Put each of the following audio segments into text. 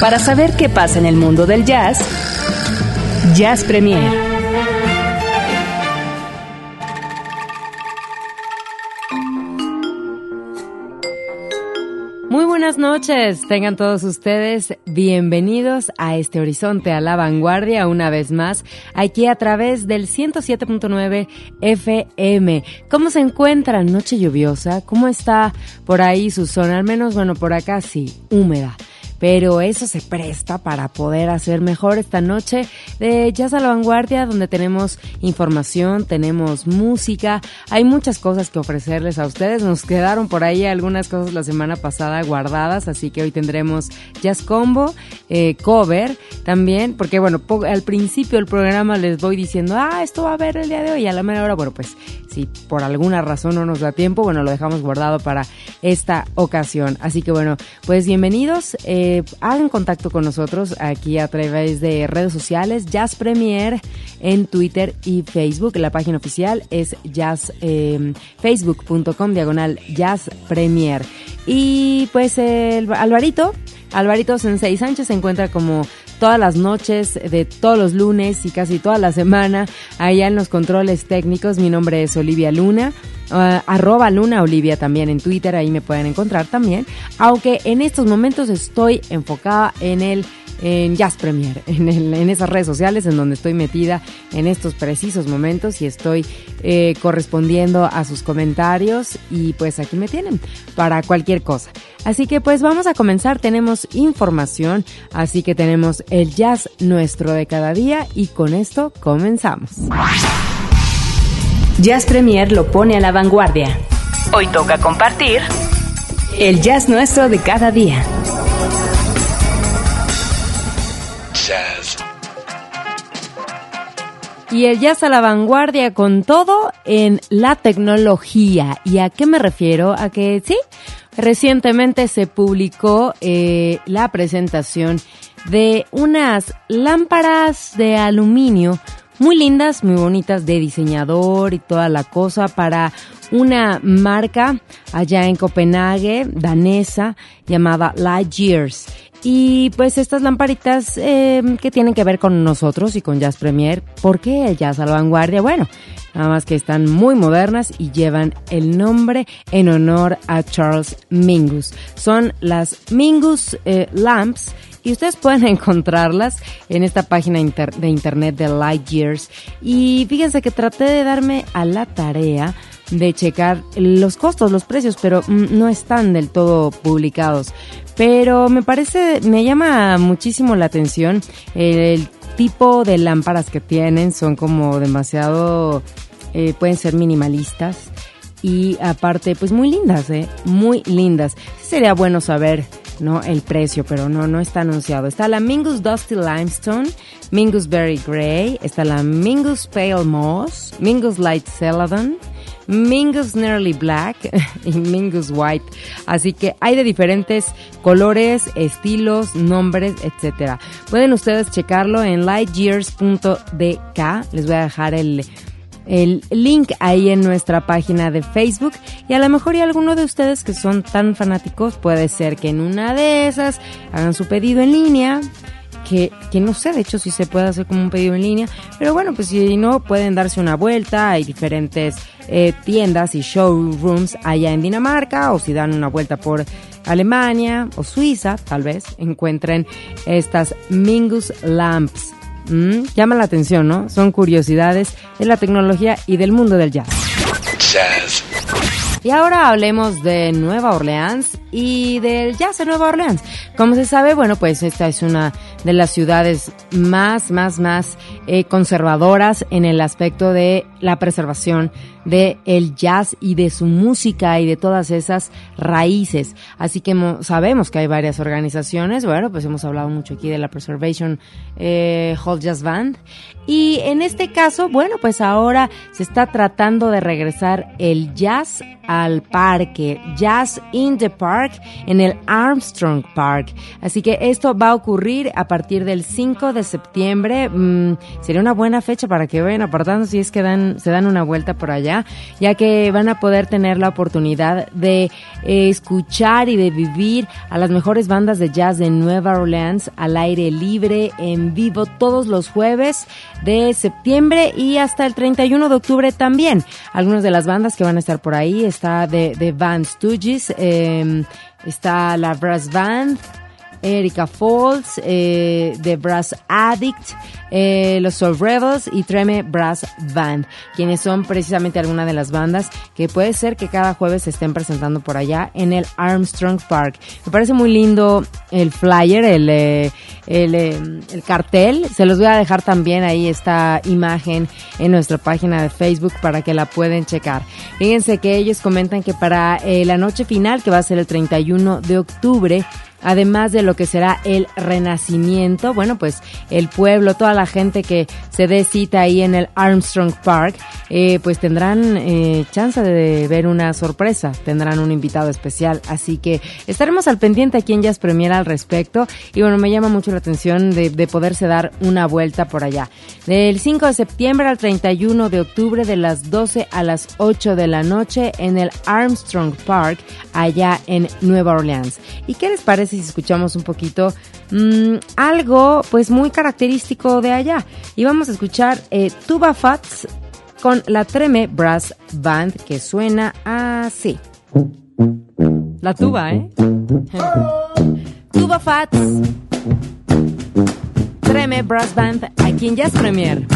Para saber qué pasa en el mundo del jazz, Jazz Premier. Muy buenas noches, tengan todos ustedes bienvenidos a este horizonte a la vanguardia una vez más, aquí a través del 107.9 FM. ¿Cómo se encuentran? Noche lluviosa, ¿cómo está por ahí su zona? Al menos, bueno, por acá sí, húmeda pero eso se presta para poder hacer mejor esta noche de Jazz a la Vanguardia, donde tenemos información, tenemos música, hay muchas cosas que ofrecerles a ustedes. Nos quedaron por ahí algunas cosas la semana pasada guardadas, así que hoy tendremos Jazz Combo, eh, cover también, porque bueno, al principio del programa les voy diciendo, ah, esto va a haber el día de hoy, a la mera hora, bueno, pues si por alguna razón no nos da tiempo, bueno, lo dejamos guardado para esta ocasión. Así que bueno, pues bienvenidos. Eh, hagan contacto con nosotros aquí a través de redes sociales, Jazz Premier en Twitter y Facebook. La página oficial es jazz, eh, facebook.com diagonal Jazz Premier. Y pues el Alvarito, Alvarito Sensei Sánchez se encuentra como todas las noches de todos los lunes y casi toda la semana allá en los controles técnicos. Mi nombre es Olivia Luna. Uh, arroba Luna Olivia también en Twitter, ahí me pueden encontrar también. Aunque en estos momentos estoy enfocada en el en Jazz Premier, en, en esas redes sociales en donde estoy metida en estos precisos momentos y estoy eh, correspondiendo a sus comentarios y pues aquí me tienen para cualquier cosa. Así que pues vamos a comenzar, tenemos información, así que tenemos el jazz nuestro de cada día y con esto comenzamos. Jazz Premier lo pone a la vanguardia. Hoy toca compartir el jazz nuestro de cada día. Y el jazz a la vanguardia con todo en la tecnología. ¿Y a qué me refiero? A que sí, recientemente se publicó eh, la presentación de unas lámparas de aluminio muy lindas, muy bonitas de diseñador y toda la cosa para una marca allá en Copenhague, danesa, llamada Light Years. Y pues estas lamparitas eh, que tienen que ver con nosotros y con Jazz Premier. ¿Por qué el jazz a vanguardia? Bueno, nada más que están muy modernas y llevan el nombre en honor a Charles Mingus. Son las Mingus eh, Lamps y ustedes pueden encontrarlas en esta página de internet de Light Years. Y fíjense que traté de darme a la tarea de checar los costos, los precios, pero mm, no están del todo publicados. Pero me parece, me llama muchísimo la atención el, tipo de lámparas que tienen, son como demasiado, eh, pueden ser minimalistas y aparte pues muy lindas, eh, muy lindas. Sería bueno saber ¿no? El precio, pero no, no está anunciado. Está la Mingus Dusty Limestone, Mingus Berry Grey, está la Mingus Pale Moss, Mingus Light Celadon, Mingus Nearly Black y Mingus White. Así que hay de diferentes colores, estilos, nombres, etcétera. Pueden ustedes checarlo en lightyears.dk. Les voy a dejar el el link ahí en nuestra página de Facebook y a lo mejor y alguno de ustedes que son tan fanáticos puede ser que en una de esas hagan su pedido en línea que, que, no sé, de hecho si se puede hacer como un pedido en línea, pero bueno, pues si no, pueden darse una vuelta, hay diferentes eh, tiendas y showrooms allá en Dinamarca, o si dan una vuelta por Alemania o Suiza, tal vez encuentren estas Mingus Lamps Mm, llama la atención, ¿no? Son curiosidades de la tecnología y del mundo del jazz. Jazz. Y ahora hablemos de Nueva Orleans y del jazz en Nueva Orleans. Como se sabe, bueno, pues esta es una de las ciudades más, más, más eh, conservadoras en el aspecto de la preservación de el jazz y de su música y de todas esas raíces. Así que sabemos que hay varias organizaciones, bueno, pues hemos hablado mucho aquí de la Preservation eh, Hall Jazz Band. Y en este caso, bueno, pues ahora se está tratando de regresar el jazz al parque, Jazz in the Park, en el Armstrong Park. Así que esto va a ocurrir a partir del 5 de septiembre. Mm, sería una buena fecha para que vayan apartando si es que dan, se dan una vuelta por allá, ya que van a poder tener la oportunidad de eh, escuchar y de vivir a las mejores bandas de jazz de Nueva Orleans al aire libre, en vivo, todos los jueves de septiembre y hasta el 31 de octubre también. Algunas de las bandas que van a estar por ahí está de, de Van Stooges, em, está la Brass Band, Erika Falls, eh, The Brass Addict, eh, los Soul Rebels y Treme Brass Band, quienes son precisamente algunas de las bandas que puede ser que cada jueves se estén presentando por allá en el Armstrong Park. Me parece muy lindo el flyer, el, eh, el, el cartel. Se los voy a dejar también ahí esta imagen en nuestra página de Facebook para que la pueden checar. Fíjense que ellos comentan que para la noche final, que va a ser el 31 de octubre, además de lo que será el renacimiento. Bueno, pues el pueblo, toda la gente que se dé cita ahí en el Armstrong Park, eh, pues tendrán eh, chance de ver una sorpresa, tendrán un invitado especial. Así que estaremos al pendiente aquí en Jazz Premier al respecto. Y bueno, me llama mucho la atención de, de poderse dar una vuelta por allá. Del 5 de septiembre al 31 de octubre, de las 12 a las 8 de la noche en el Armstrong Park, allá en Nueva Orleans. ¿Y qué les parece? Si escuchamos un poquito mmm, algo pues muy característico de allá. Y vamos a escuchar eh, Tuba Fats con la Treme Brass Band que suena así. La tuba, ¿eh? tuba Fats. Treme Brass Band aquí en Jazz Premier.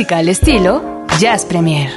Música al estilo Jazz Premier.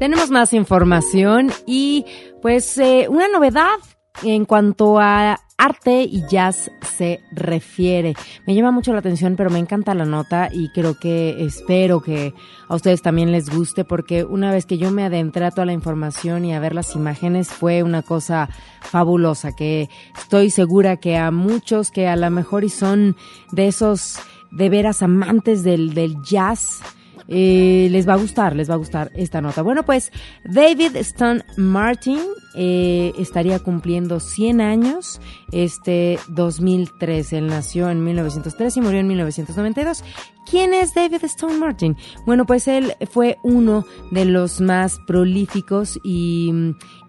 Tenemos más información y pues eh, una novedad en cuanto a arte y jazz se refiere. Me llama mucho la atención, pero me encanta la nota y creo que espero que a ustedes también les guste porque una vez que yo me adentré a toda la información y a ver las imágenes fue una cosa fabulosa que estoy segura que a muchos que a lo mejor y son de esos de veras amantes del, del jazz, eh, les va a gustar, les va a gustar esta nota. Bueno, pues David Stone Martin eh, estaría cumpliendo 100 años este 2003. Él nació en 1903 y murió en 1992. ¿Quién es David Stone Martin? Bueno, pues él fue uno de los más prolíficos y,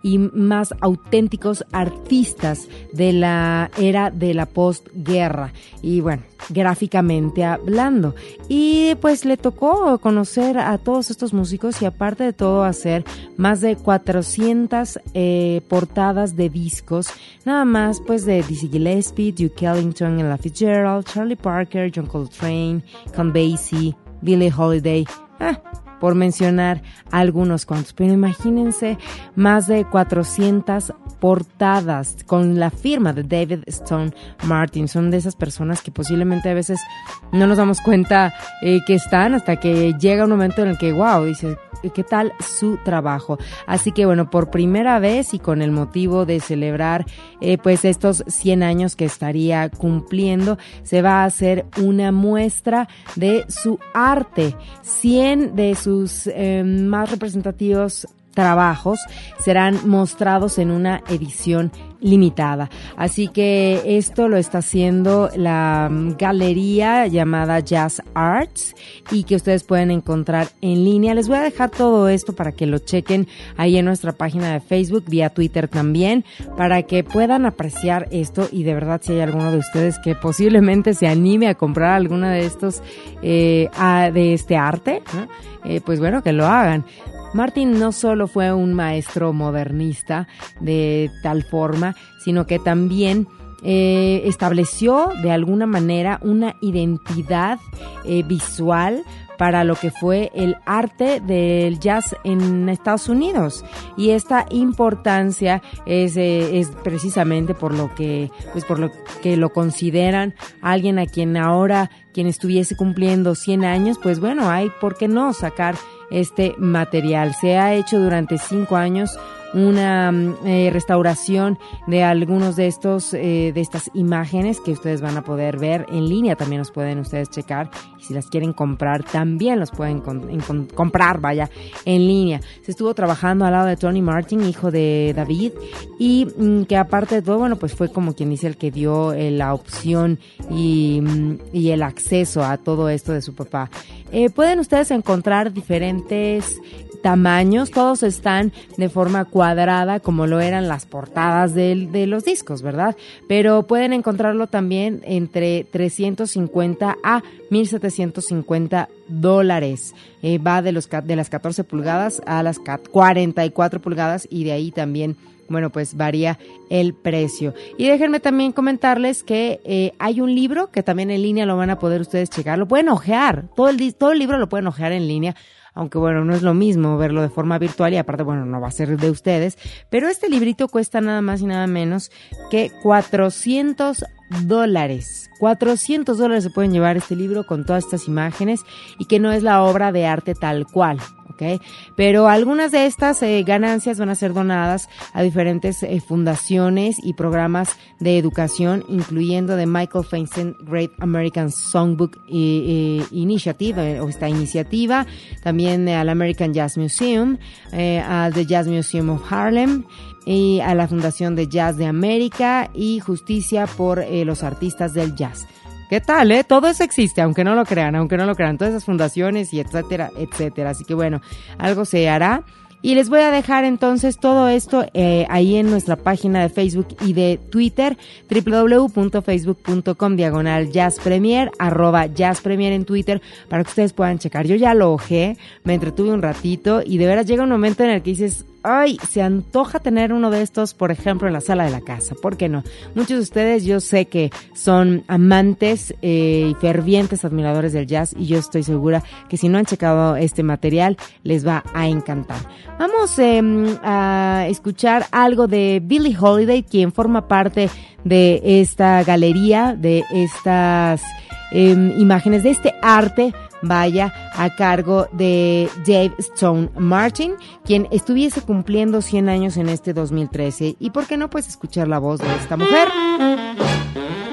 y más auténticos artistas de la era de la postguerra. Y bueno, gráficamente hablando. Y pues le tocó conocer a todos estos músicos y aparte de todo hacer más de 400 eh, portadas de discos, nada más pues de Dizzy Gillespie, Duke Ellington, Ella Fitzgerald, Charlie Parker, John Coltrane, Con Basie, Billie Holiday. Ah, por mencionar algunos cuantos. Pero imagínense más de 400 portadas con la firma de David Stone Martin. Son de esas personas que posiblemente a veces no nos damos cuenta eh, que están hasta que llega un momento en el que, wow, dices, ¿qué tal su trabajo? Así que bueno, por primera vez y con el motivo de celebrar eh, pues estos 100 años que estaría cumpliendo, se va a hacer una muestra de su arte. 100 de sus eh, más representativos trabajos serán mostrados en una edición limitada. Así que esto lo está haciendo la mm, galería llamada Jazz Arts y que ustedes pueden encontrar en línea. Les voy a dejar todo esto para que lo chequen ahí en nuestra página de Facebook, vía Twitter también, para que puedan apreciar esto y de verdad si hay alguno de ustedes que posiblemente se anime a comprar alguna de estos eh, de este arte, eh, pues bueno, que lo hagan. Martin no solo fue un maestro modernista de tal forma, sino que también eh, estableció de alguna manera una identidad eh, visual para lo que fue el arte del jazz en Estados Unidos y esta importancia es, eh, es precisamente por lo que pues por lo que lo consideran alguien a quien ahora quien estuviese cumpliendo 100 años pues bueno hay por qué no sacar este material. Se ha hecho durante cinco años una mm, eh, restauración de algunos de estos eh, de estas imágenes que ustedes van a poder ver en línea. También los pueden ustedes checar. Y si las quieren comprar también los pueden comprar vaya en línea. Se estuvo trabajando al lado de Tony Martin hijo de David. Y mm, que aparte de todo bueno pues fue como quien dice el que dio eh, la opción mm, y, el acceso a todo esto de su papá. Pueden ustedes encontrar diferentes tamaños, todos están de forma cuadrada como lo eran las portadas de, de los discos, ¿verdad? Pero pueden encontrarlo también entre 350 a 1750 dólares. Eh, va de, los, de las 14 pulgadas a las 44 pulgadas y de ahí también bueno, pues varía el precio. Y déjenme también comentarles que eh, hay un libro que también en línea lo van a poder ustedes checar, lo pueden ojear, todo el, todo el libro lo pueden ojear en línea aunque bueno, no es lo mismo verlo de forma virtual y aparte, bueno, no va a ser de ustedes, pero este librito cuesta nada más y nada menos que 400 dólares. 400 dólares se pueden llevar este libro con todas estas imágenes y que no es la obra de arte tal cual. Pero algunas de estas eh, ganancias van a ser donadas a diferentes eh, fundaciones y programas de educación, incluyendo de Michael Feinstein Great American Songbook eh, Initiative, o esta iniciativa, también al American Jazz Museum, al The Jazz Museum of Harlem, y a la Fundación de Jazz de América y Justicia por los Artistas del Jazz. ¿Qué tal, eh? Todo eso existe, aunque no lo crean, aunque no lo crean. Todas esas fundaciones y etcétera, etcétera. Así que bueno, algo se hará. Y les voy a dejar entonces todo esto eh, ahí en nuestra página de Facebook y de Twitter, www.facebook.com diagonal jazzpremier, arroba jazzpremier en Twitter, para que ustedes puedan checar. Yo ya lo ojé, me entretuve un ratito y de veras llega un momento en el que dices, ay, se antoja tener uno de estos, por ejemplo, en la sala de la casa. ¿Por qué no? Muchos de ustedes yo sé que son amantes eh, y fervientes admiradores del jazz y yo estoy segura que si no han checado este material les va a encantar. Vamos em, a escuchar algo de Billie Holiday, quien forma parte de esta galería, de estas em, imágenes, de este arte vaya a cargo de Dave Stone Martin, quien estuviese cumpliendo 100 años en este 2013. ¿Y por qué no puedes escuchar la voz de esta mujer?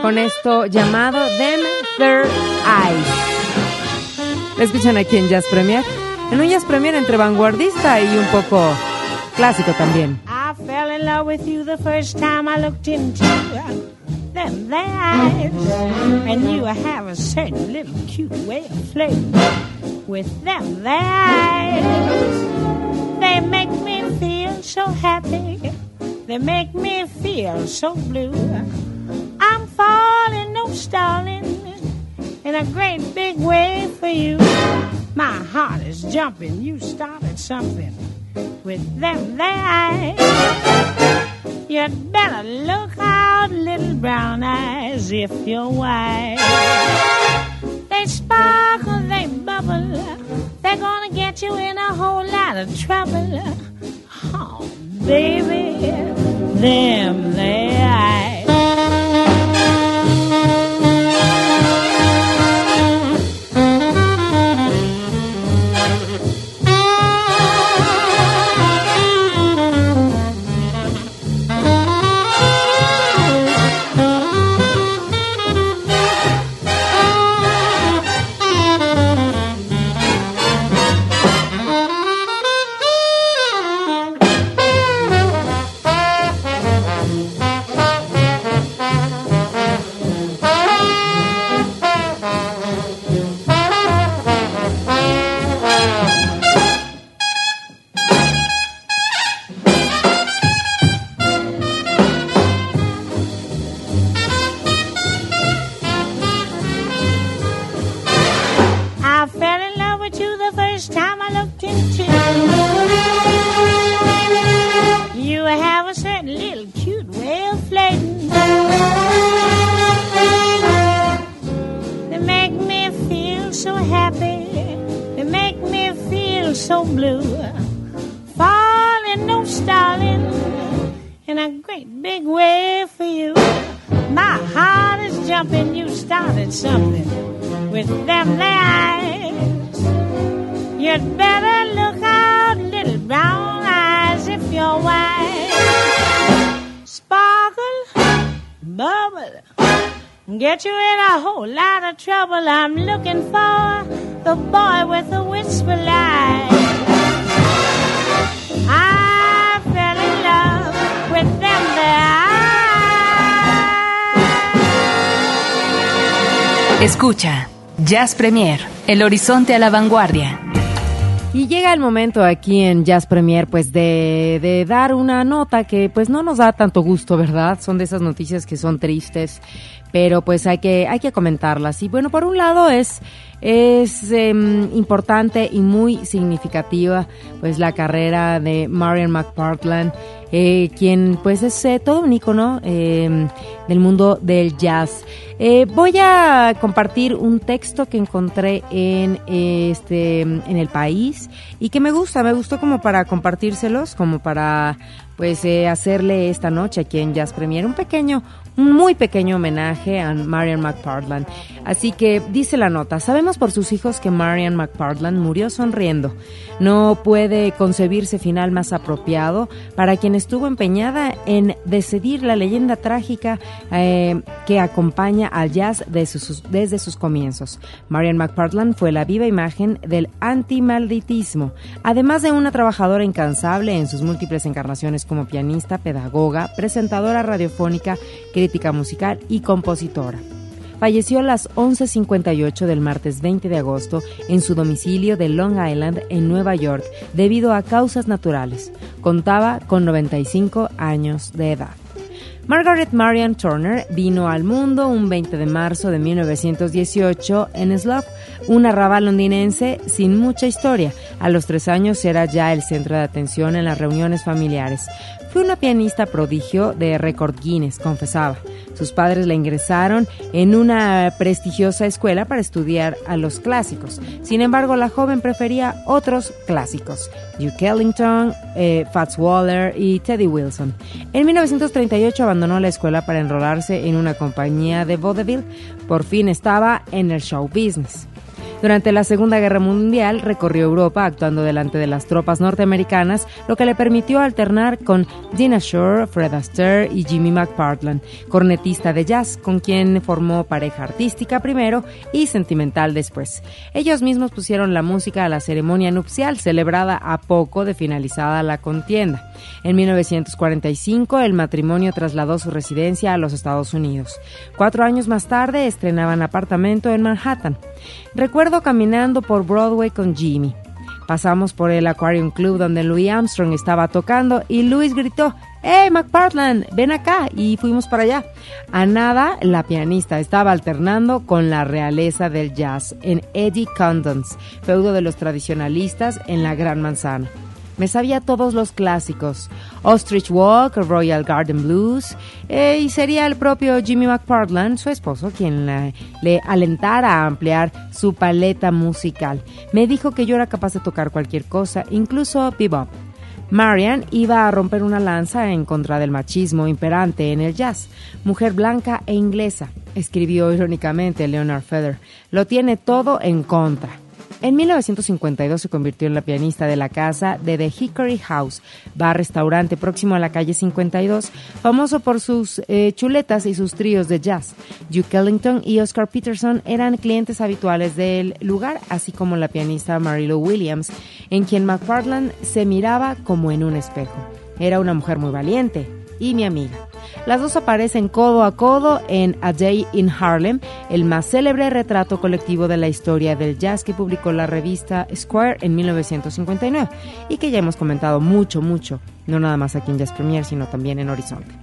Con esto llamado Them Third Eyes. La escuchan aquí en Jazz Premier. En un Jazz Premier entre vanguardista y un poco clásico también. I fell in love with you the first time I looked into them eyes. And you have a certain little cute way of flirting with them eyes. They make me feel so happy. They make me feel so blue. I'm falling, no stalling, in a great big way for you. My heart is jumping. You started something with them their eyes. You'd better look out, little brown eyes, if you're wise. They sparkle, they bubble, they're gonna get you in a whole lot of trouble. Oh, baby, them their eyes. Jazz Premier, el horizonte a la vanguardia. Y llega el momento aquí en Jazz Premier, pues de, de dar una nota que pues no nos da tanto gusto, ¿verdad? Son de esas noticias que son tristes, pero pues hay que, hay que comentarlas. Y bueno, por un lado es, es em, importante y muy significativa pues la carrera de Marian McPartland, eh, quien pues es eh, todo un ícono eh, del mundo del jazz. Eh, voy a compartir un texto que encontré en este en el país y que me gusta, me gustó como para compartírselos, como para pues hacerle esta noche aquí en Jazz Premier un pequeño, un muy pequeño homenaje a Marian McPartland. Así que dice la nota, sabemos por sus hijos que Marian McPartland murió sonriendo. No puede concebirse final más apropiado para quien estuvo empeñada en decidir la leyenda trágica eh, que acompaña al jazz desde sus, desde sus comienzos. Marian McPartland fue la viva imagen del antimalditismo, además de una trabajadora incansable en sus múltiples encarnaciones como pianista, pedagoga, presentadora radiofónica, crítica musical y compositora. Falleció a las 11.58 del martes 20 de agosto en su domicilio de Long Island, en Nueva York, debido a causas naturales. Contaba con 95 años de edad. Margaret Marian Turner vino al mundo un 20 de marzo de 1918 en Slop, una arrabal londinense sin mucha historia. A los tres años era ya el centro de atención en las reuniones familiares. Fue una pianista prodigio de récord Guinness, confesaba. Sus padres la ingresaron en una prestigiosa escuela para estudiar a los clásicos. Sin embargo, la joven prefería otros clásicos, Duke Ellington, eh, Fats Waller y Teddy Wilson. En 1938 abandonó la escuela para enrolarse en una compañía de vaudeville. Por fin estaba en el show business. Durante la Segunda Guerra Mundial recorrió Europa actuando delante de las tropas norteamericanas, lo que le permitió alternar con Dina Shore, Fred Astaire y Jimmy McPartland, cornetista de jazz, con quien formó pareja artística primero y sentimental después. Ellos mismos pusieron la música a la ceremonia nupcial celebrada a poco de finalizada la contienda. En 1945 el matrimonio trasladó su residencia a los Estados Unidos. Cuatro años más tarde estrenaban apartamento en Manhattan. Recuerdo caminando por Broadway con Jimmy. Pasamos por el Aquarium Club donde Louis Armstrong estaba tocando y Louis gritó, ¡Hey, McPartland, ven acá! Y fuimos para allá. A nada, la pianista estaba alternando con la realeza del jazz en Eddie Condon's, feudo de los tradicionalistas en la Gran Manzana. Me sabía todos los clásicos, Ostrich Walk, Royal Garden Blues, eh, y sería el propio Jimmy McPartland, su esposo, quien le alentara a ampliar su paleta musical. Me dijo que yo era capaz de tocar cualquier cosa, incluso bebop. Marian iba a romper una lanza en contra del machismo imperante en el jazz. Mujer blanca e inglesa, escribió irónicamente Leonard Feather. Lo tiene todo en contra. En 1952 se convirtió en la pianista de la casa de The Hickory House, bar-restaurante próximo a la calle 52, famoso por sus eh, chuletas y sus tríos de jazz. Duke Ellington y Oscar Peterson eran clientes habituales del lugar, así como la pianista Marilou Williams, en quien McFarland se miraba como en un espejo. Era una mujer muy valiente y mi amiga. Las dos aparecen codo a codo en A Day in Harlem, el más célebre retrato colectivo de la historia del jazz que publicó la revista Square en 1959 y que ya hemos comentado mucho, mucho, no nada más aquí en Jazz Premier, sino también en Horizonte.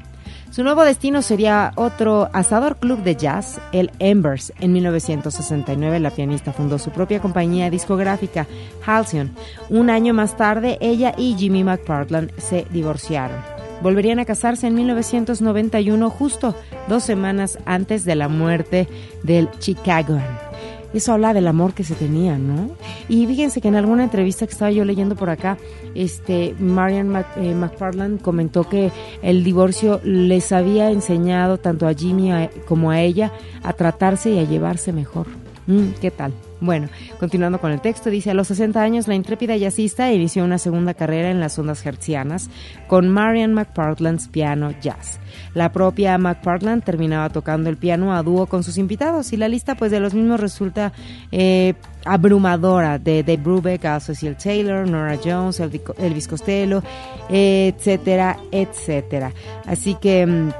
Su nuevo destino sería otro asador club de jazz, el Embers. En 1969 la pianista fundó su propia compañía discográfica, Halcyon. Un año más tarde, ella y Jimmy McPartland se divorciaron volverían a casarse en 1991, justo dos semanas antes de la muerte del Chicagoan. Eso habla del amor que se tenía, ¿no? Y fíjense que en alguna entrevista que estaba yo leyendo por acá, este Marian eh, McFarland comentó que el divorcio les había enseñado tanto a Jimmy como a ella a tratarse y a llevarse mejor. Mm, ¿Qué tal? Bueno, continuando con el texto, dice, a los 60 años la intrépida jazzista inició una segunda carrera en las ondas hertzianas con Marian McPartland's Piano Jazz. La propia McPartland terminaba tocando el piano a dúo con sus invitados y la lista pues de los mismos resulta eh, abrumadora de Dave Brubeck a Cecil Taylor, Nora Jones, Elvis Costello, etcétera, etcétera. Así que...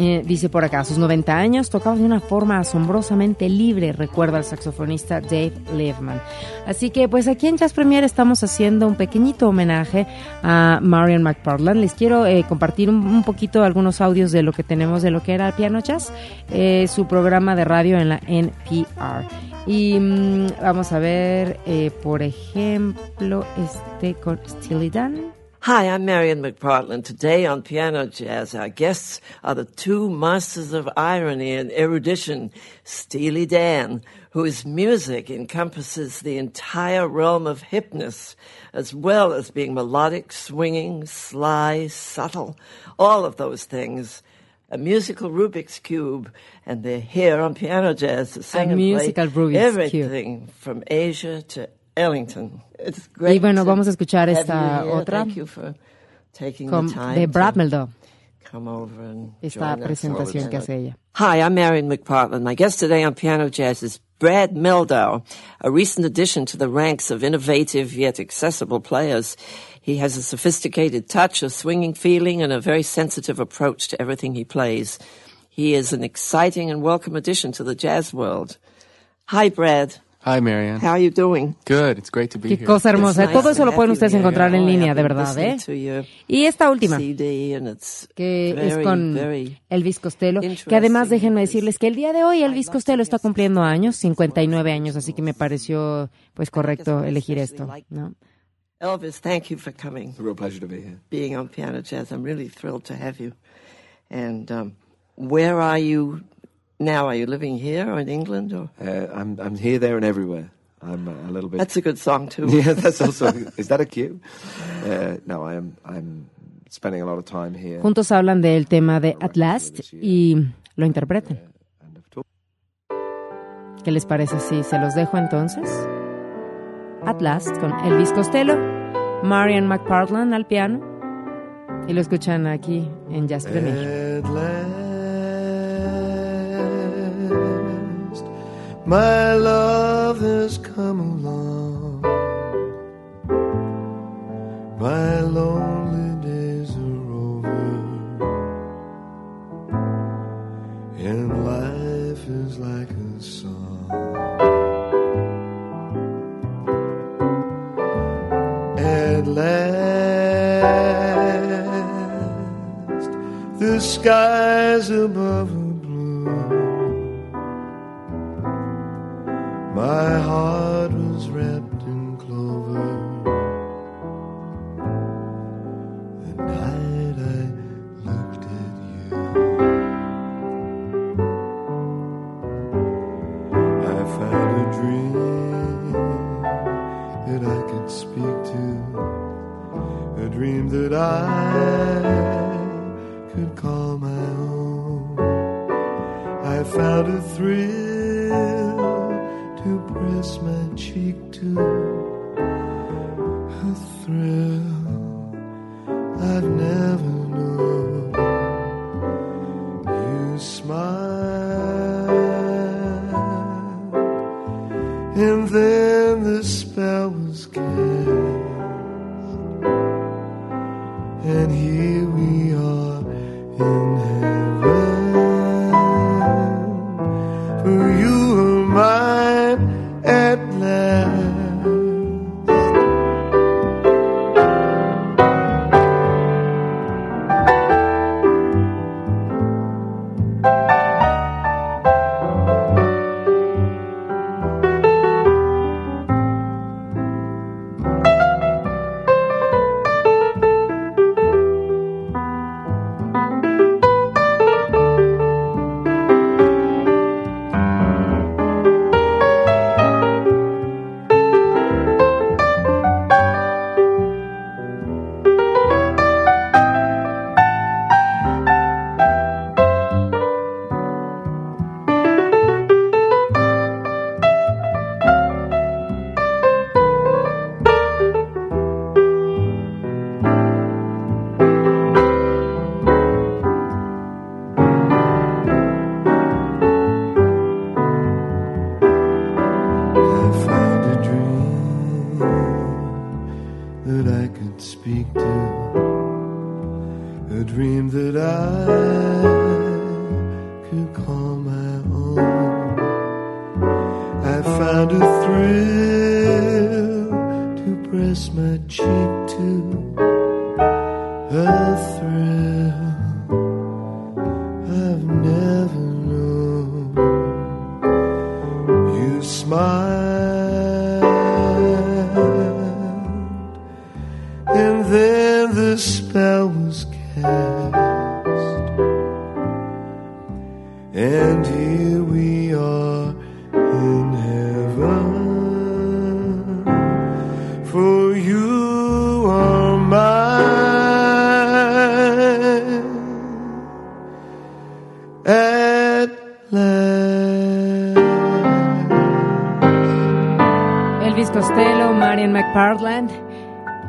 Eh, dice por acá, a sus 90 años tocaba de una forma asombrosamente libre, recuerda el saxofonista Dave Liebman. Así que pues aquí en Jazz Premier estamos haciendo un pequeñito homenaje a Marian McPartland. Les quiero eh, compartir un, poquito algunos audios de lo que tenemos de lo que era el Piano Jazz, eh, su programa de radio en la NPR. Y mm, vamos a ver, por ejemplo, este con Steely Dan. Hi, I'm Marian McPartland. Today on Piano Jazz, our guests are the two masters of irony and erudition, Steely Dan, whose music encompasses the entire realm of hipness, as well as being melodic, swinging, sly, subtle, all of those things. A musical Rubik's Cube, and they're here on Piano Jazz to sing a and play Rubik's everything Cube. from Asia to Ellington. It's Y great bueno, to vamos a escuchar esta otra Thank you for taking con, the time de Brad Meldau, come over and esta presentación que hace ella. Hi, I'm Marion McPartland. My guest today on Piano Jazz is Brad Meldau, a recent addition to the ranks of innovative yet accessible players. He has a sophisticated touch, a swinging feeling, and a very sensitive approach to everything he plays. He is an exciting and welcome addition to the jazz world. Hi, Brad. Hi, Marianne. How are you doing? Good. It's great to be Qué here. cosa hermosa. Nice Todo eso lo pueden ustedes encontrar en Oh, línea, de verdad, ¿eh? listening to your Y esta última, que very, es con Elvis Costello, que además déjenme decirles que el día de hoy Elvis Costello está cumpliendo años, 59 años, así que me pareció pues correcto elegir esto, ¿no? Elvis, thank you for coming, It's a real pleasure to be here. being on Piano Jazz. I'm really thrilled to have you. And um, where are you now? Are you living here or in England? Or Uh, I'm I'm here, there, and everywhere. I'm uh, a little bit. that's a good song too. yeah, that's also. is that a cue? Uh, no, I am. I'm spending a lot of time here. Juntos hablan del tema de At Last y lo interpretan. Talked- ¿Qué les parece si se los dejo entonces? At Last con Elvis Costello, Marian McPartland al piano y lo escuchan aquí en Jazz Premier. My love has come along. My lonely days are over, and life is like a song. At last, the skies above My heart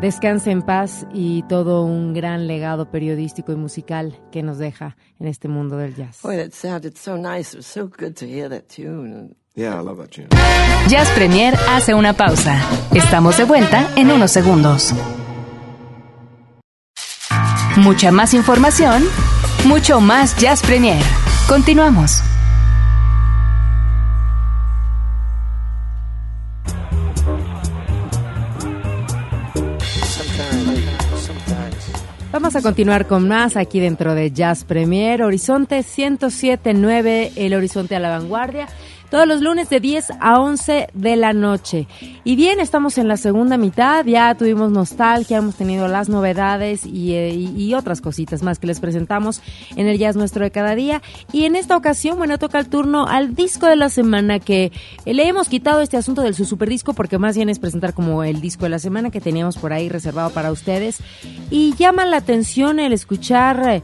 descanse en paz y todo un gran legado periodístico y musical que nos deja en este mundo del jazz. Boy, that sounded so nice. It was so good to hear that tune. Yeah, I love that tune. Jazz Premier hace una pausa. Estamos de vuelta en unos segundos. Mucha más información, mucho más Jazz Premier. Continuamos. Vamos a continuar con más aquí dentro de Jazz Premier, Horizonte 1079, el horizonte a la vanguardia todos los lunes de 10 a 11 de la noche. Y bien, estamos en la segunda mitad, ya tuvimos nostalgia, hemos tenido las novedades y, eh, otras cositas más que les presentamos en el Jazz Nuestro de cada día. Y en esta ocasión, bueno, toca el turno al disco de la semana que le hemos quitado este asunto del su super disco porque más bien es presentar como el disco de la semana que teníamos por ahí reservado para ustedes. Y llama la atención el escuchar... eh,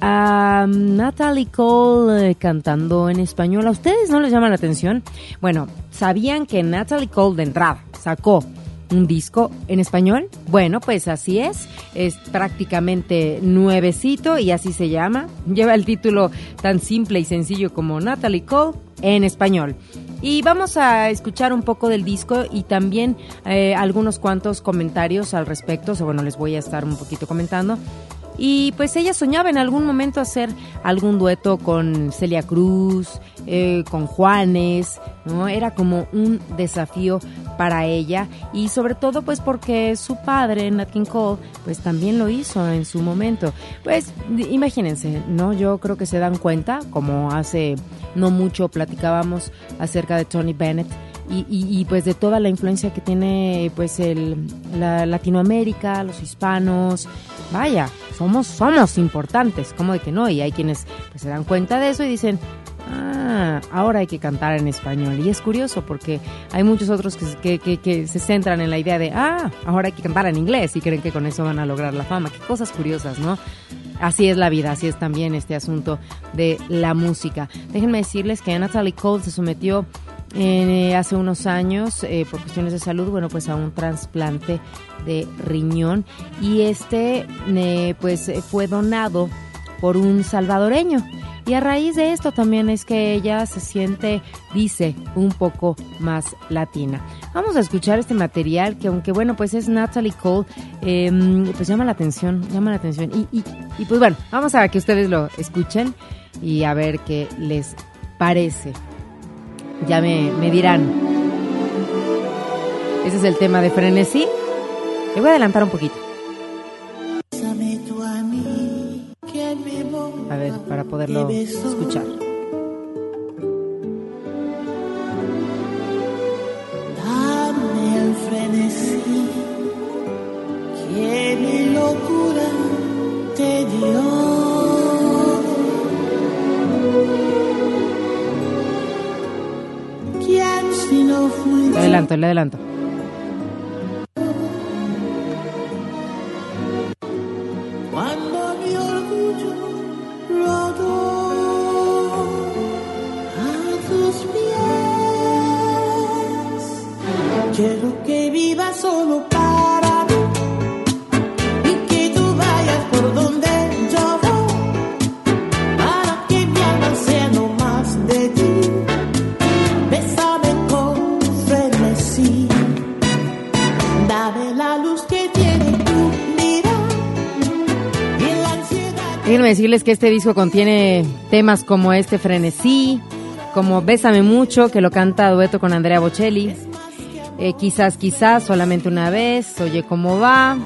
a Natalie Cole eh, cantando en español. ¿A ustedes no les llama la atención? Bueno, ¿sabían que Natalie Cole de entrada sacó un disco en español? Bueno, pues así es. Es prácticamente nuevecito y así se llama. Lleva el título tan simple y sencillo como Natalie Cole en español. Y vamos a escuchar un poco del disco y también eh, algunos cuantos comentarios al respecto. O sea, bueno, les voy a estar un poquito comentando. Y pues ella soñaba en algún momento hacer algún dueto con Celia Cruz, eh, con Juanes, ¿no? Era como un desafío para ella y sobre todo pues porque su padre, Nat King Cole, pues también lo hizo en su momento. Pues imagínense, ¿no? Yo creo que se dan cuenta, como hace no mucho platicábamos acerca de Tony Bennett, y, y- y, pues de toda la influencia que tiene pues el la Latinoamérica, los hispanos, vaya, somos somos importantes, como de que no, y hay quienes pues, se dan cuenta de eso y dicen, ah, ahora hay que cantar en español. Y es curioso porque hay muchos otros que, que, que- se centran en la idea de, ah, ahora hay que cantar en inglés y creen que con eso van a lograr la fama. Qué cosas curiosas, ¿no? Así es la vida, así es también este asunto de la música. Déjenme decirles que Natalie Cole se sometió eh, hace unos años eh, por cuestiones de salud, bueno, pues a un trasplante de riñón y este eh, pues eh, fue donado por un salvadoreño. Y a raíz de esto también es que ella se siente, dice, un poco más latina. Vamos a escuchar este material que aunque bueno, pues es Natalie Cole, eh, pues llama la atención, llama la atención. Y, y, y pues bueno, vamos a que ustedes lo escuchen y a ver qué les parece. Ya me, me dirán. Ese es el tema de Frenesí. Le voy a adelantar un poquito. A ver, para poderlo escuchar. Dame el frenesí que mi locura te dio. Adelanto, le adelanto. Decirles que este disco contiene temas como este Frenesí, como Bésame Mucho, que lo canta dueto con Andrea Bocelli, eh, Quizás, quizás, solamente una vez, Oye cómo va.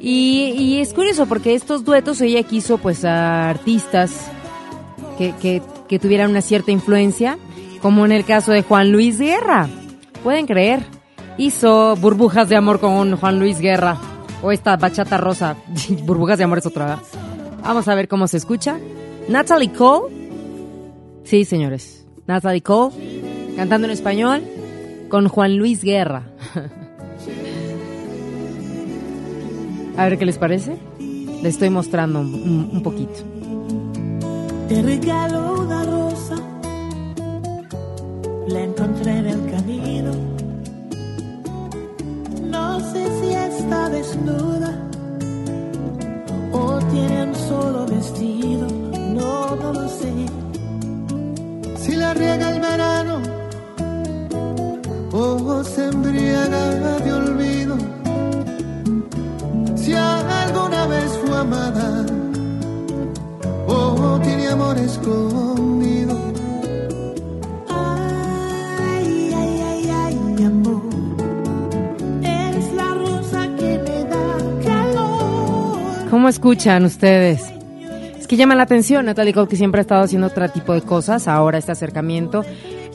Y, es curioso porque estos duetos ella quiso pues a artistas que, tuvieran una cierta influencia, como en el caso de Juan Luis Guerra. ¿Pueden creer? Hizo Burbujas de Amor con Juan Luis Guerra. O esta bachata rosa. Burbujas de Amor es otra. Vamos a ver cómo se escucha. Natalie Cole. Sí, señores. Natalie Cole. Cantando en español con Juan Luis Guerra. a ver qué les parece. Les estoy mostrando un, poquito. Te regalo una rosa, la encontré en el camino. No sé si está desnuda o tiene un solo vestido, no, lo sé. Si la riega el verano o se embriaga de olvido, si alguna vez fue amada o tiene amor escondido, ¿Cómo escuchan ustedes? Es que llama la atención, Natalie Cole, que siempre ha estado haciendo otro tipo de cosas, ahora este acercamiento,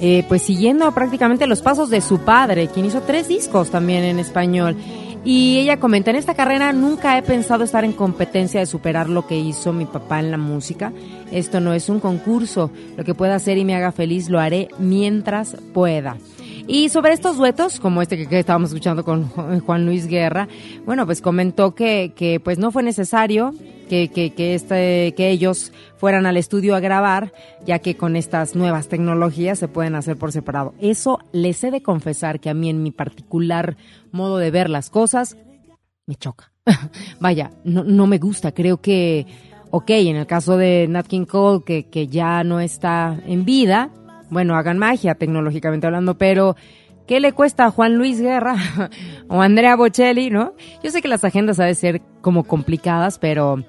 eh, pues siguiendo prácticamente los pasos de su padre, quien hizo tres discos también en español. Y ella comenta, en esta carrera nunca he pensado estar en competencia de superar lo que hizo mi papá en la música. Esto no es un concurso. Lo que pueda hacer y me haga feliz lo haré mientras pueda. Y sobre estos duetos, como este que, estábamos escuchando con Ju- Juan Luis Guerra, bueno, pues comentó que, que pues no fue necesario que, que, que, este, que ellos fueran al estudio a grabar, ya que con estas nuevas tecnologías se pueden hacer por separado. Eso les he de confesar que a mí en mi particular modo de ver las cosas, me choca. Vaya, no, no me gusta. Creo que, ok, en el caso de Nat King Cole, que, que ya no está en vida, bueno, hagan magia tecnológicamente hablando, pero ¿qué le cuesta a Juan Luis Guerra o a Andrea Bocelli, no? Yo sé que las agendas ha de ser como complicadas, pero,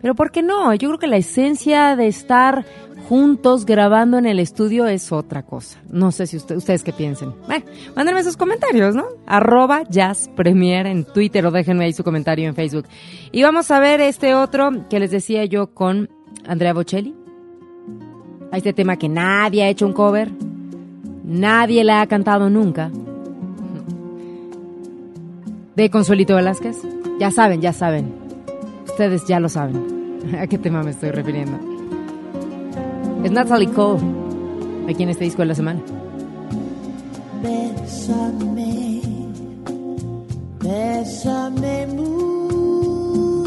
pero ¿por qué no? Yo creo que la esencia de estar juntos grabando en el estudio es otra cosa. No sé si usted- ustedes qué piensen. Bueno, mándenme sus comentarios, ¿no? Arroba Jazz Premier en Twitter o déjenme ahí su comentario en Facebook. Y vamos a ver este otro que les decía yo con Andrea Bocelli. A este tema que nadie ha hecho un cover. Nadie la ha cantado nunca. De Consuelito Velázquez. Ya saben, ya saben. Ustedes ya lo saben. ¿A qué tema me estoy refiriendo? Es Natalie Cole, aquí en este disco de la semana. Bésame, bésame mucho,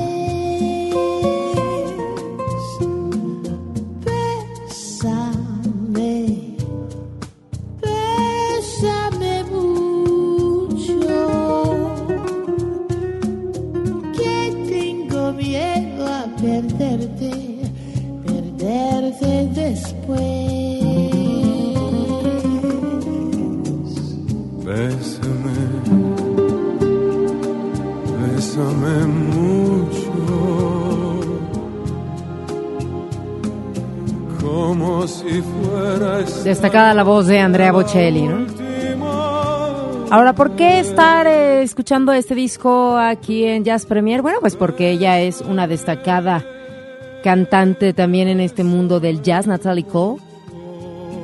Destacada la voz de Andrea Bocelli, ¿no? Ahora, ¿por qué estar eh, escuchando este disco aquí en Jazz Premier? Bueno, pues porque ella es una destacada cantante también en este mundo del jazz, Natalie Cole.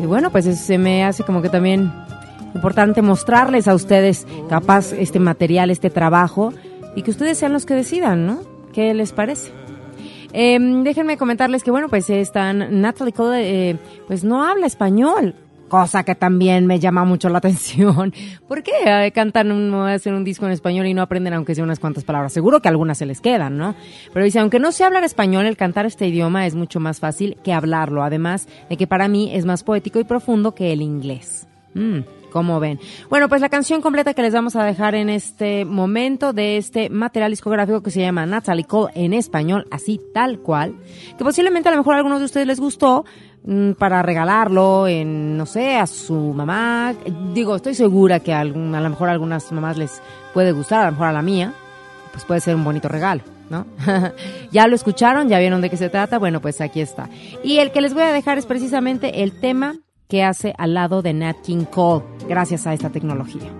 Y bueno, pues es- se me hace como que también importante mostrarles a ustedes capaz este material, este trabajo, y que ustedes sean los que decidan, ¿no? ¿Qué les parece? Eh, déjenme comentarles que, bueno, pues están, Natalie Cole, eh, pues no habla español, cosa que también me llama mucho la atención. ¿Por qué eh, cantan, un, hacen un disco en español y no aprenden aunque sea unas cuantas palabras? Seguro que algunas se les quedan, ¿no? Pero dice, aunque no sé hablar español, el cantar este idioma es mucho más fácil que hablarlo, además de que para mí es más poético y profundo que el inglés. Mm, ¿Cómo ven? Bueno, pues la canción completa que les vamos a dejar en este momento de este material discográfico que se llama Natalie Cole en español, así tal cual, que posiblemente a lo mejor a algunos de ustedes les gustó mm, para regalarlo no sé, a su mamá. Digo, estoy segura que a lo mejor a algunas mamás les puede gustar, a lo mejor a la mía, pues puede ser un bonito regalo. ¿No? ya lo escucharon, ya vieron de qué se trata, bueno, pues aquí está. Y el que les voy a dejar es precisamente el tema que hace al lado de Nat King Cole, gracias a esta tecnología.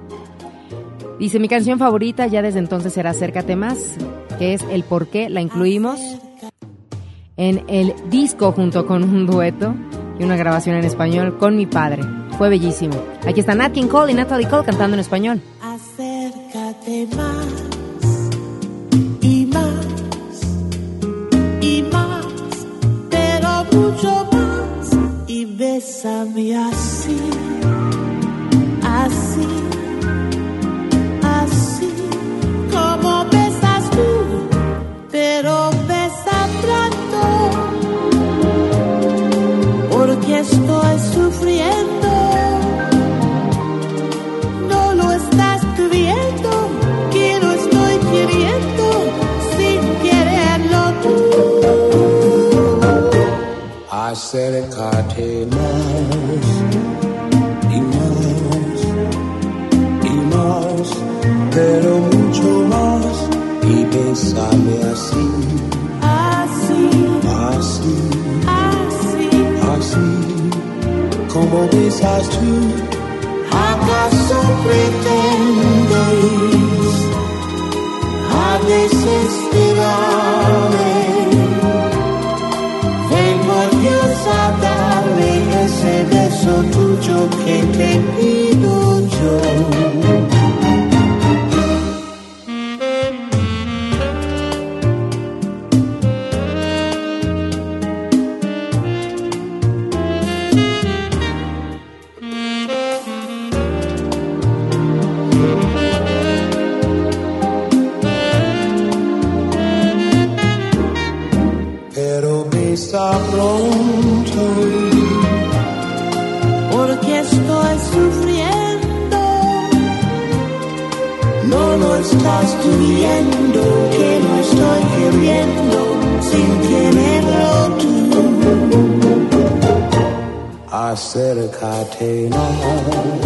Dice, mi canción favorita ya desde entonces será Acércate Más, que es el por qué la incluimos en el disco junto con un dueto y una grabación en español con mi padre. Fue bellísimo. Aquí está Nat King Cole y Natalie Cole cantando en español. Acércate más y más y más, pero mucho más y bésame así, Acércate más y más y más, pero mucho más y bésame así, Así, así, así, así, como besas tú. ¿Acaso pretendes a desesperarme? A darme ese beso tuyo que te pido yo. Acércate más.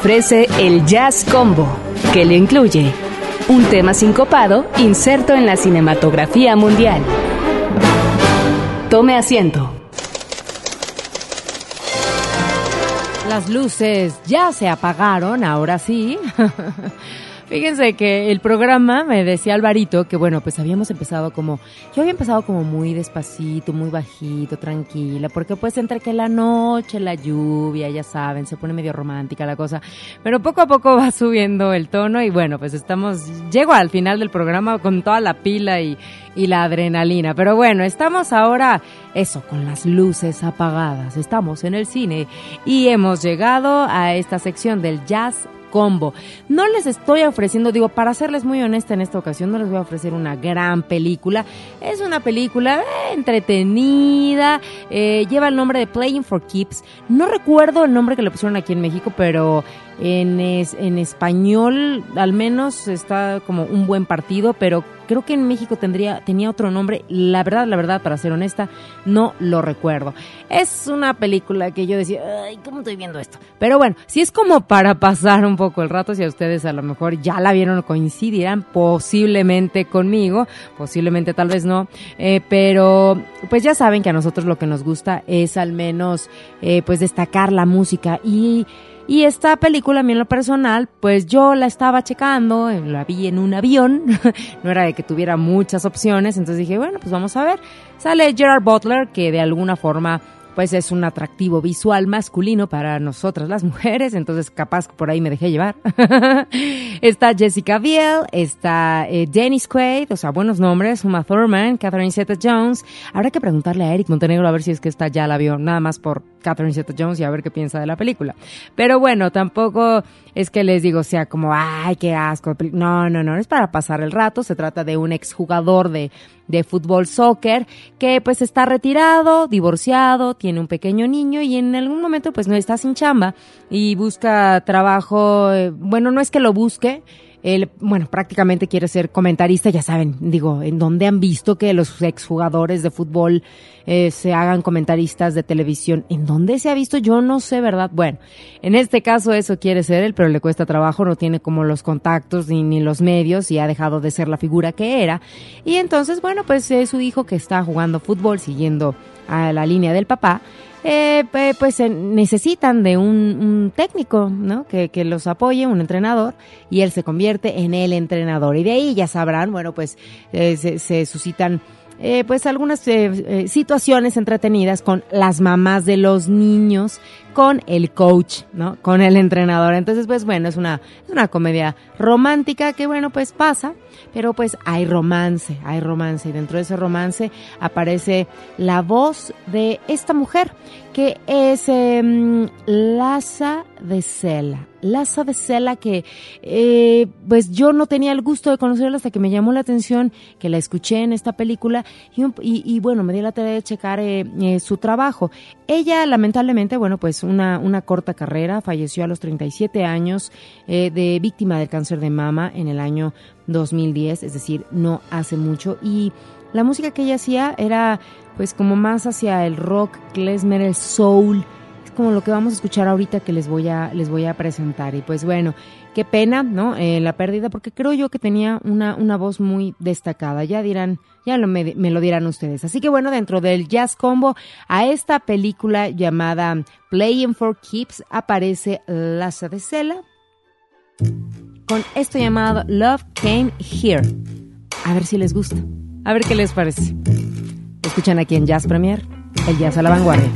Ofrece el Jazz Combo, que le incluye un tema sincopado inserto en la cinematografía mundial. Tome asiento. Las luces ya se apagaron, ahora sí. Fíjense que el programa me decía Alvarito que bueno, pues habíamos empezado como, yo había empezado como muy despacito, muy bajito, tranquila, porque pues entre que la noche, la lluvia, ya saben, se pone medio romántica la cosa, pero poco a poco va subiendo el tono y bueno, pues estamos, llego al final del programa con toda la pila y, y la adrenalina, pero bueno, estamos ahora, eso, con las luces apagadas, estamos en el cine y hemos llegado a esta sección del jazz combo. No les estoy ofreciendo, digo, para serles muy honesta en esta ocasión, no les voy a ofrecer una gran película. Es una película eh, entretenida, eh, lleva el nombre de Playing for Keeps. No recuerdo el nombre que le pusieron aquí en México, pero en, en español al menos está como un buen partido, pero creo que en México tendría, tenía otro nombre. La verdad, la verdad, para ser honesta, no lo recuerdo. Es una película que yo decía, ay, ¿cómo estoy viendo esto? Pero bueno, si es como para pasar un poco el rato, si a ustedes a lo mejor ya la vieron o coincidirán posiblemente conmigo, posiblemente tal vez no, eh, pero pues ya saben que a nosotros lo que nos gusta es al menos eh, pues destacar la música y y esta película, a mí en lo personal, pues yo la estaba checando, eh, la vi en un avión, no era de que tuviera muchas opciones, entonces dije, bueno, pues vamos a ver. Sale Gerard Butler, que de alguna forma pues es un atractivo visual masculino para nosotras las mujeres, entonces capaz por ahí me dejé llevar. está Jessica Biel, está eh, Dennis Quaid, o sea, buenos nombres, Uma Thurman, Catherine Zeta-Jones. Habrá que preguntarle a Eric Montenegro a ver si es que está ya la vio, nada más por Catherine Zeta-Jones y a ver qué piensa de la película. Pero bueno, tampoco es que les digo, sea como, ay, qué asco. de peli-". No, no, no, es para pasar el rato. Se trata de un exjugador de, de fútbol soccer que pues está retirado, divorciado, tiene un pequeño niño y en algún momento pues no está sin chamba y busca trabajo, eh, bueno, no es que lo busque, él, bueno, prácticamente quiere ser comentarista, ya saben, digo, en donde han visto que los exjugadores de fútbol eh, se hagan comentaristas de televisión. ¿En dónde se ha visto? Yo no sé, ¿verdad? Bueno, en este caso eso quiere ser él, pero le cuesta trabajo, no tiene como los contactos ni, ni los medios y ha dejado de ser la figura que era. Y entonces, bueno, pues es su hijo que está jugando fútbol, siguiendo a la línea del papá eh, pues necesitan de un, técnico, ¿no? Que, que los apoye, un entrenador, y él se convierte en el entrenador. Y de ahí ya sabrán, bueno, pues eh, se, se suscitan eh, pues algunas situaciones entretenidas con las mamás de los niños, con el coach, ¿no? Con el entrenador. Entonces, pues bueno, es una, es una comedia romántica que, bueno, pues pasa, pero pues hay romance, hay romance. Y dentro de ese romance aparece la voz de esta mujer, que es eh, Laza de Sela. Laza de Sela, que eh, pues yo no tenía el gusto de conocerla hasta que me llamó la atención, que la escuché en esta película y, y- y, bueno, me di la tarea de checar eh, eh, su trabajo. Ella, lamentablemente, bueno, pues una, una corta carrera, falleció a los 37 años eh, de víctima del cáncer de mama en el año 2010, es decir, no hace mucho. Y la música que ella hacía era pues como más hacia el rock, klezmer, el soul, es como lo que vamos a escuchar ahorita que les voy a les voy a presentar. Y pues bueno qué pena no Eh, la pérdida porque creo yo que tenía una una voz muy destacada. Ya dirán ya lo me, lo dirán ustedes. Así que bueno dentro del jazz combo a esta película llamada Playing for Keeps aparece Laza de Sela con esto llamado Love Came Here. A ver si les gusta. A ver qué les parece. Escuchan aquí en Jazz Premier el jazz a la vanguardia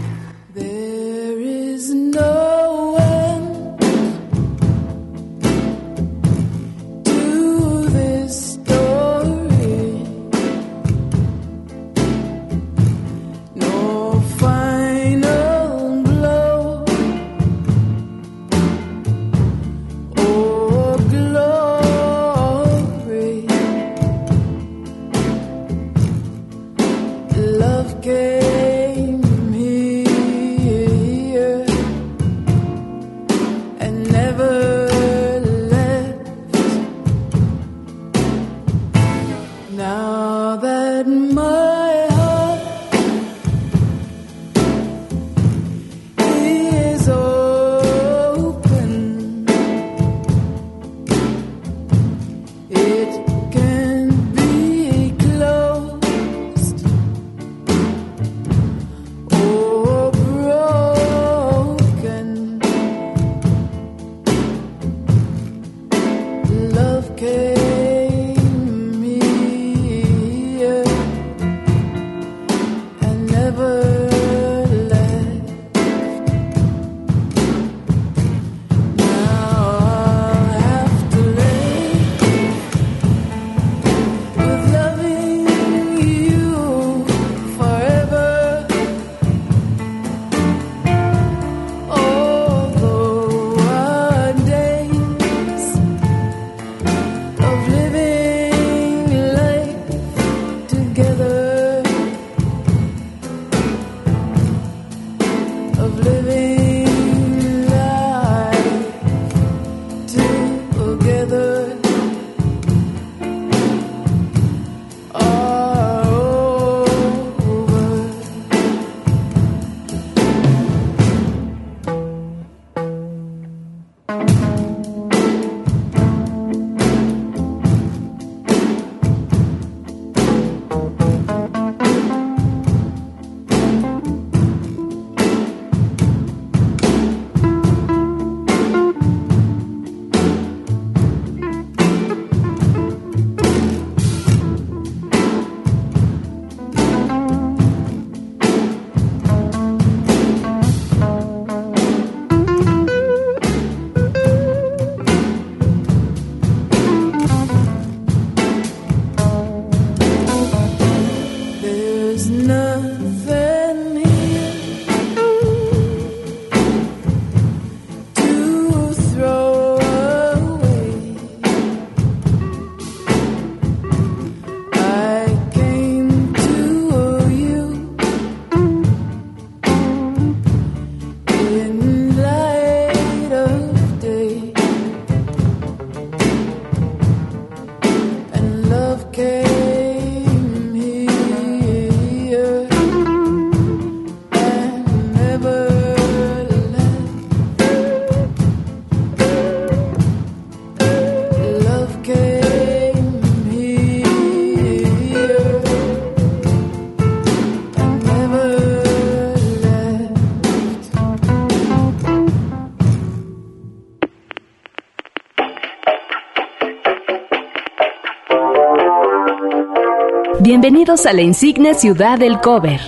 Bienvenidos a la insigne ciudad del cover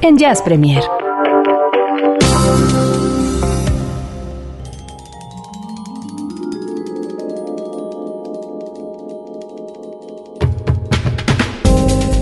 en Jazz Premier.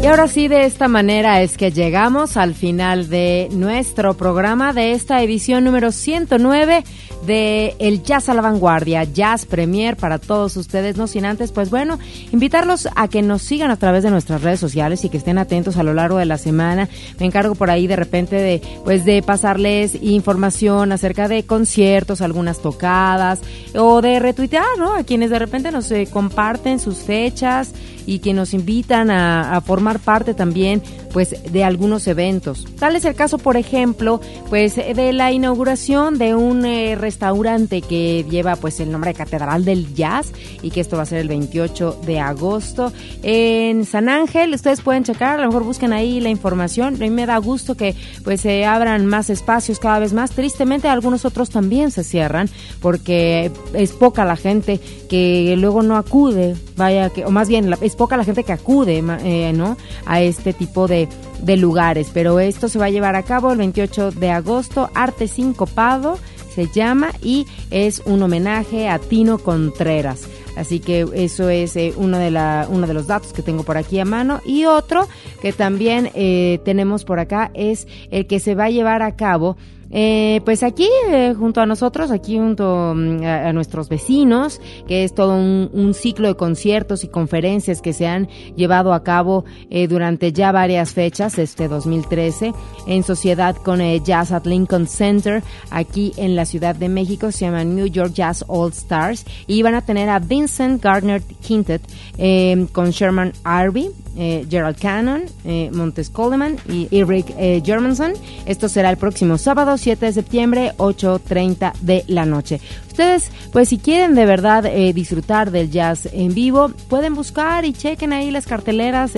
Y ahora sí, de esta manera es que llegamos al final de nuestro programa de esta edición número 109 de el Jazz a la Vanguardia, Jazz Premier para todos ustedes, no sin antes, pues bueno, invitarlos a que nos sigan a través de nuestras redes sociales y que estén atentos a lo largo de la semana. Me encargo por ahí de repente de, pues de pasarles información acerca de conciertos, algunas tocadas, o de retuitear, ¿no? A quienes de repente nos eh, comparten sus fechas y que nos invitan a, formar parte también pues de algunos eventos. Tal es el caso, por ejemplo, pues de la inauguración de un eh, que lleva pues el nombre de Catedral del Jazz y que esto va a ser el 28 de agosto en San Ángel. Ustedes pueden checar, a lo mejor busquen ahí la información. A mí me da gusto que pues se abran más espacios cada vez más. Tristemente algunos otros también se cierran porque es poca la gente que luego no acude, vaya que o más bien es poca la gente que acude, eh, ¿no? A este tipo de, de, lugares. Pero esto se va a llevar a cabo el 28 de agosto, Arte Sincopado se llama y es un homenaje a Tino Contreras. Así que eso es eh, uno, de la, uno de los datos que tengo por aquí a mano. Y otro que también eh, tenemos por acá es el que se va a llevar a cabo eh, pues aquí, eh, junto a nosotros, aquí junto mm, a, nuestros vecinos, que es todo un, ciclo de conciertos y conferencias que se han llevado a cabo eh, durante ya varias fechas, este 2013, en sociedad con eh, Jazz at Lincoln Center, aquí en la Ciudad de México, se llama New York Jazz All Stars, y van a tener a Vincent Gardner Quintet eh, con Sherman Arby, eh, Gerald Cannon, eh, Montes Coleman y Eric eh, Germanson. Esto será el próximo sábado 7 de septiembre, 8.30 de la noche. Ustedes, pues si quieren de verdad disfrutar del jazz en vivo, pueden buscar y chequen ahí las carteleras.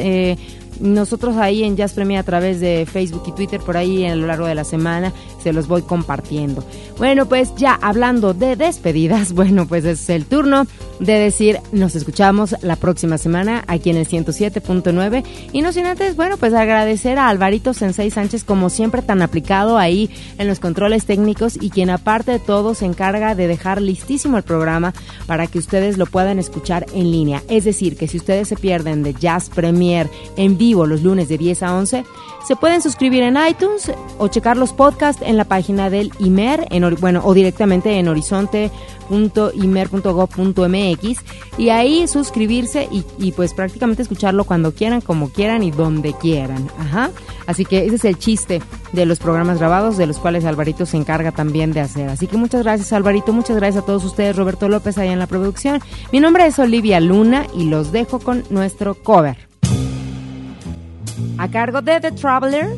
Nosotros ahí en Jazz Premier a través de Facebook y Twitter por ahí a lo largo de la semana se los voy compartiendo. Bueno, pues ya hablando de despedidas, bueno, pues es el turno de decir nos escuchamos la próxima semana aquí en el 107.9 y no sin antes, bueno, pues agradecer a Alvarito Sensei Sánchez como siempre tan aplicado ahí en los controles técnicos y quien aparte de todo se encarga de dejar listísimo el programa para que ustedes lo puedan escuchar en línea. Es decir, que si ustedes se pierden de Jazz Premier en vivo los lunes de 10 a 11, se pueden suscribir en iTunes o checar los podcasts en la página del IMER, en, bueno, o directamente en y ahí suscribirse y, pues prácticamente escucharlo cuando quieran, como quieran y donde quieran. Ajá. Así que ese es el chiste de los programas grabados, de los cuales Alvarito se encarga también de hacer. Así que muchas gracias Alvarito, muchas gracias a todos ustedes, Roberto López ahí en la producción. Mi nombre es Olivia Luna y los dejo con nuestro cover a cargo de The Traveler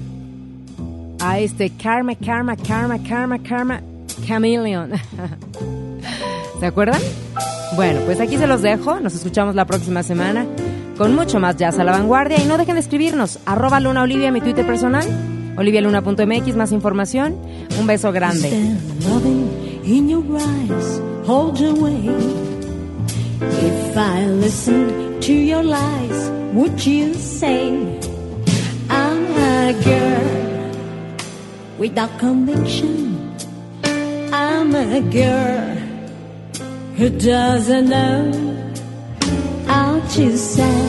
a este Karma, Karma, Karma, Karma, Karma, Chameleon. ¿Se acuerdan? Bueno, pues aquí se los dejo. Nos escuchamos la próxima semana con mucho más jazz a la vanguardia. Y no dejen de escribirnos. Arroba Luna Olivia, mi Twitter personal. olivialuna.mx, más información. Un beso grande. Without conviction? I'm a girl who doesn't know how to say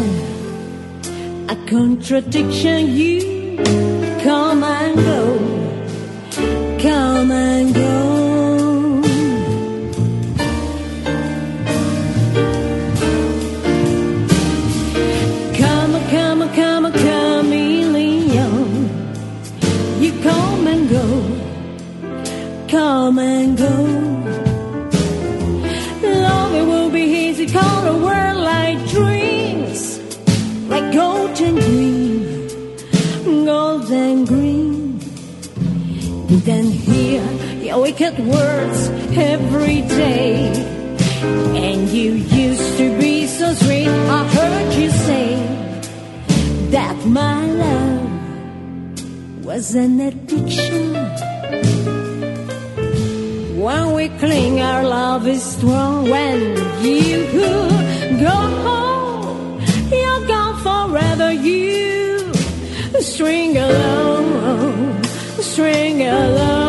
a contradiction. You come and go, Then hear your wicked words every day. And you used to be so sweet, I heard you say that my love was an addiction. When we cling, our love is strong. When you go home, you're gone forever. You string along, string alone.